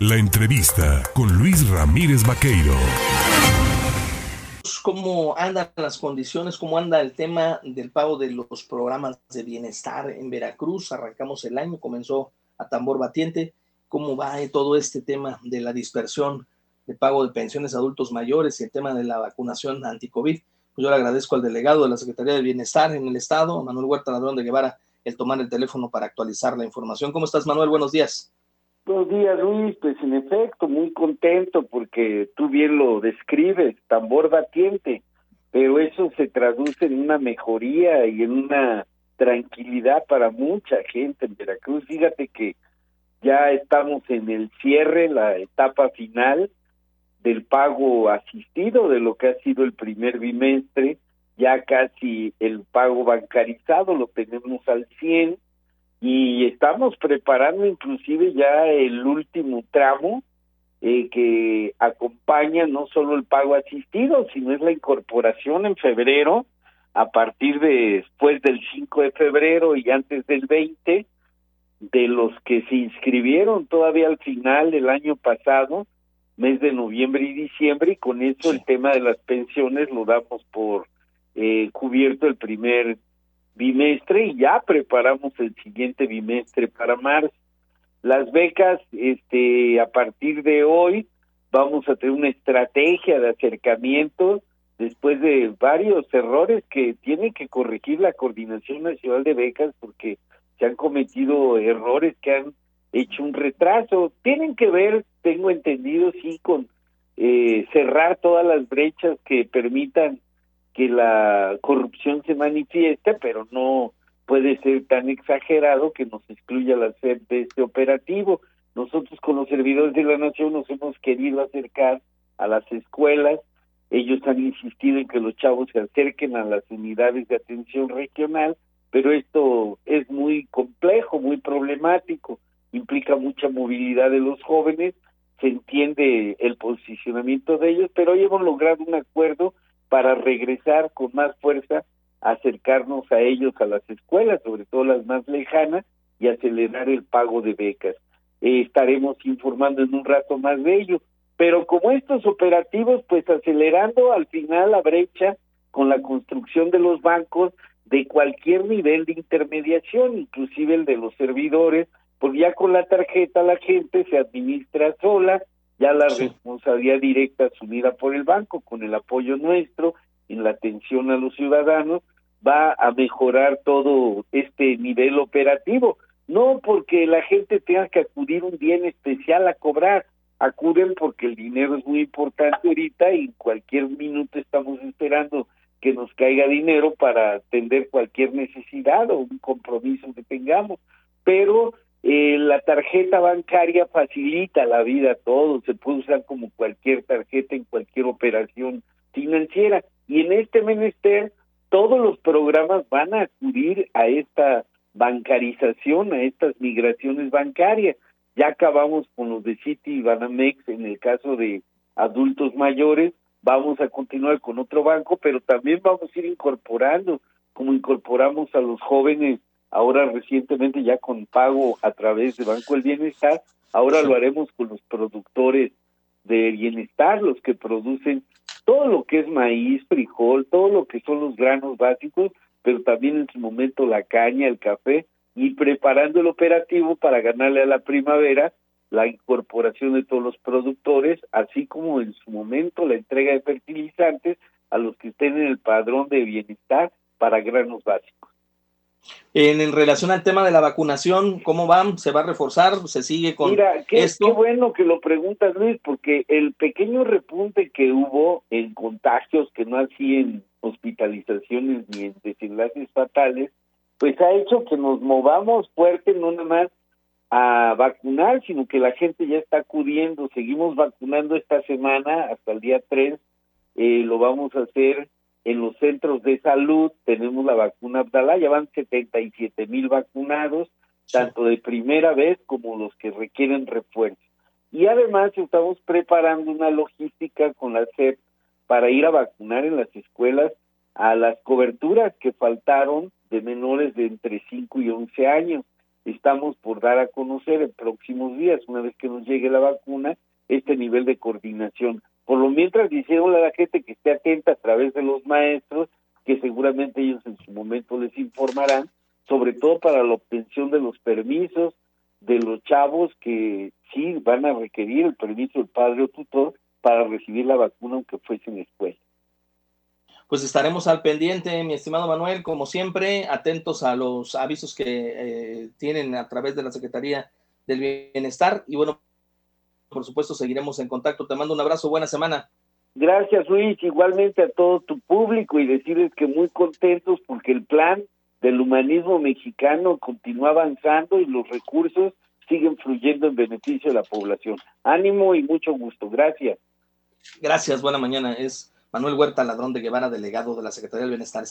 La entrevista con Luis Ramírez Vaqueiro. ¿Cómo andan las condiciones? ¿Cómo anda el tema del pago de los programas de bienestar en Veracruz? Arrancamos el año, comenzó a tambor batiente. ¿Cómo va todo este tema de la dispersión de pago de pensiones a adultos mayores y el tema de la vacunación anti-COVID? Pues yo le agradezco al delegado de la Secretaría de Bienestar en el Estado, Manuel Huerta Ladrón de Guevara, el tomar el teléfono para actualizar la información. ¿Cómo estás, Manuel? Buenos días. Buenos días, Luis. Pues en efecto, muy contento porque tú bien lo describes, tambor batiente, pero eso se traduce en una mejoría y en una tranquilidad para mucha gente en Veracruz. Fíjate que ya estamos en el cierre, la etapa final del pago asistido de lo que ha sido el primer bimestre ya casi el pago bancarizado lo tenemos al 100 y estamos preparando inclusive ya el último tramo eh, que acompaña no solo el pago asistido, sino es la incorporación en febrero a partir de después del 5 de febrero y antes del 20 de los que se inscribieron todavía al final del año pasado, mes de noviembre y diciembre, y con eso el tema de las pensiones lo damos por eh, cubierto el primer bimestre y ya preparamos el siguiente bimestre para marzo. Las becas, este, a partir de hoy vamos a tener una estrategia de acercamiento después de varios errores que tiene que corregir la Coordinación Nacional de Becas porque se han cometido errores que han hecho un retraso. Tienen que ver, tengo entendido, sí, con eh, cerrar todas las brechas que permitan que la corrupción se manifieste, pero no puede ser tan exagerado que nos excluya la SEP de este operativo. Nosotros con los servidores de la nación nos hemos querido acercar a las escuelas, ellos han insistido en que los chavos se acerquen a las unidades de atención regional, pero esto es muy complejo, muy problemático, implica mucha movilidad de los jóvenes, se entiende el posicionamiento de ellos, pero hoy hemos logrado un acuerdo para regresar con más fuerza, acercarnos a ellos, a las escuelas, sobre todo las más lejanas, y acelerar el pago de becas. Eh, estaremos informando en un rato más de ello. Pero como estos operativos, pues acelerando al final la brecha con la construcción de los bancos de cualquier nivel de intermediación, inclusive el de los servidores, porque ya con la tarjeta la gente se administra sola, ya la responsabilidad directa asumida por el banco con el apoyo nuestro en la atención a los ciudadanos va a mejorar todo este nivel operativo. No porque la gente tenga que acudir un día en especial a cobrar acuden porque el dinero es muy importante ahorita y en cualquier minuto estamos esperando que nos caiga dinero para atender cualquier necesidad o un compromiso que tengamos. Pero eh, la tarjeta bancaria facilita la vida a todos, se puede usar como cualquier tarjeta en cualquier operación financiera. Y en este menester, todos los programas van a acudir a esta bancarización, a estas migraciones bancarias. Ya acabamos con los de Citi y Banamex en el caso de adultos mayores, vamos a continuar con otro banco, pero también vamos a ir incorporando, como incorporamos a los jóvenes ahora recientemente ya con pago a través de Banco del Bienestar, ahora lo haremos con los productores de bienestar, los que producen todo lo que es maíz, frijol, todo lo que son los granos básicos, pero también en su momento la caña, el café, y preparando el operativo para ganarle a la primavera la incorporación de todos los productores, así como en su momento la entrega de fertilizantes a los que estén en el padrón de bienestar para granos básicos. En, relación al tema de la vacunación, ¿cómo van? ¿Se va a reforzar? ¿Se sigue con Mira, qué, esto? qué bueno que lo preguntas, Luis, porque el pequeño repunte que hubo en contagios, que no así en hospitalizaciones ni en desenlaces fatales, pues ha hecho que nos movamos fuerte, no nada más a vacunar, sino que la gente ya está acudiendo. Seguimos vacunando esta semana hasta el día 3, eh, lo vamos a hacer en los centros de salud tenemos la vacuna Abdala, ya van 77 mil vacunados, tanto de primera vez como los que requieren refuerzo. Y además estamos preparando una logística con la SEP para ir a vacunar en las escuelas a las coberturas que faltaron de menores de entre 5 y 11 años. estamos por dar a conocer en próximos días, una vez que nos llegue la vacuna, este nivel de coordinación. Por lo mientras, dijeron a la gente que esté atenta a través de los maestros, que seguramente ellos en su momento les informarán, sobre todo para la obtención de los permisos de los chavos que sí van a requerir el permiso del padre o tutor para recibir la vacuna aunque fuese en escuela. Pues estaremos al pendiente, mi estimado Manuel, como siempre, atentos a los avisos que eh, tienen a través de la Secretaría del Bienestar. Y bueno, por supuesto, seguiremos en contacto. Te mando un abrazo, buena semana. Gracias, Luis. Igualmente a todo tu público y decirles que muy contentos porque el plan del humanismo mexicano continúa avanzando y los recursos siguen fluyendo en beneficio de la población. Ánimo y mucho gusto. Gracias. Gracias, buena mañana. Es Manuel Huerta Ladrón de Guevara, delegado de la Secretaría del Bienestar.